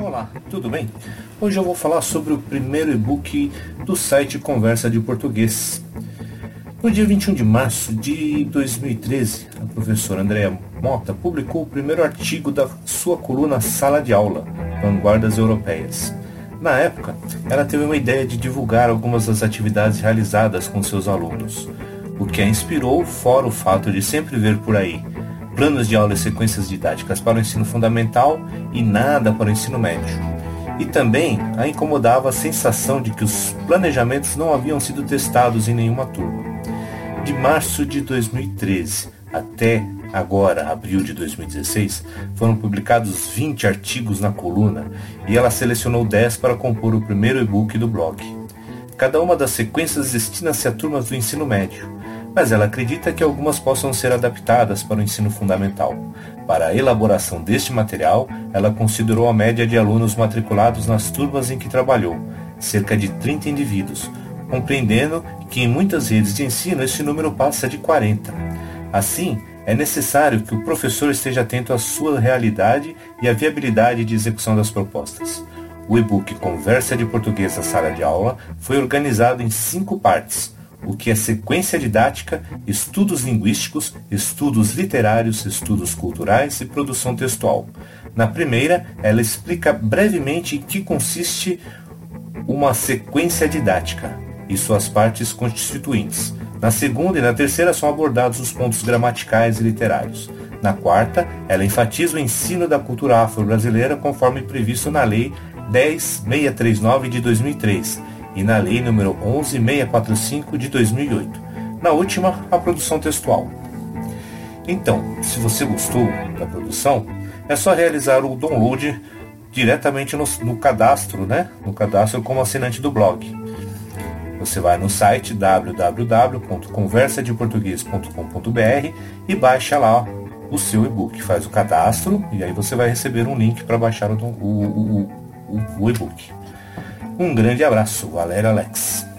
Olá, tudo bem? Hoje eu vou falar sobre o primeiro e-book do site Conversa de Português. No dia 21 de março de 2013, a professora Andrea Mota publicou o primeiro artigo da sua coluna Sala de Aula, Vanguardas Europeias. Na época, ela teve uma ideia de divulgar algumas das atividades realizadas com seus alunos, o que a inspirou fora o fato de sempre ver por aí planos de aula e sequências didáticas para o ensino fundamental e nada para o ensino médio. E também a incomodava a sensação de que os planejamentos não haviam sido testados em nenhuma turma. De março de 2013 até agora, abril de 2016, foram publicados 20 artigos na coluna e ela selecionou 10 para compor o primeiro e-book do blog. Cada uma das sequências destina-se a turmas do ensino médio, mas ela acredita que algumas possam ser adaptadas para o ensino fundamental. Para a elaboração deste material, ela considerou a média de alunos matriculados nas turmas em que trabalhou, cerca de 30 indivíduos, compreendendo que em muitas redes de ensino esse número passa de 40. Assim, é necessário que o professor esteja atento à sua realidade e à viabilidade de execução das propostas. O e-book Conversa de Português na Sala de Aula foi organizado em cinco partes o que é sequência didática, estudos linguísticos, estudos literários, estudos culturais e produção textual. Na primeira, ela explica brevemente em que consiste uma sequência didática e suas partes constituintes. Na segunda e na terceira são abordados os pontos gramaticais e literários. Na quarta, ela enfatiza o ensino da cultura afro-brasileira conforme previsto na Lei 10639 de 2003 e na Lei nº 11645 de 2008. Na última, a produção textual. Então, se você gostou da produção, é só realizar o download diretamente no, no cadastro, né? No cadastro como assinante do blog. Você vai no site www.conversadeportuguês.com.br e baixa lá o seu e-book. Faz o cadastro e aí você vai receber um link para baixar o, o, o, o, o e-book. Um grande abraço, Valéria Alex.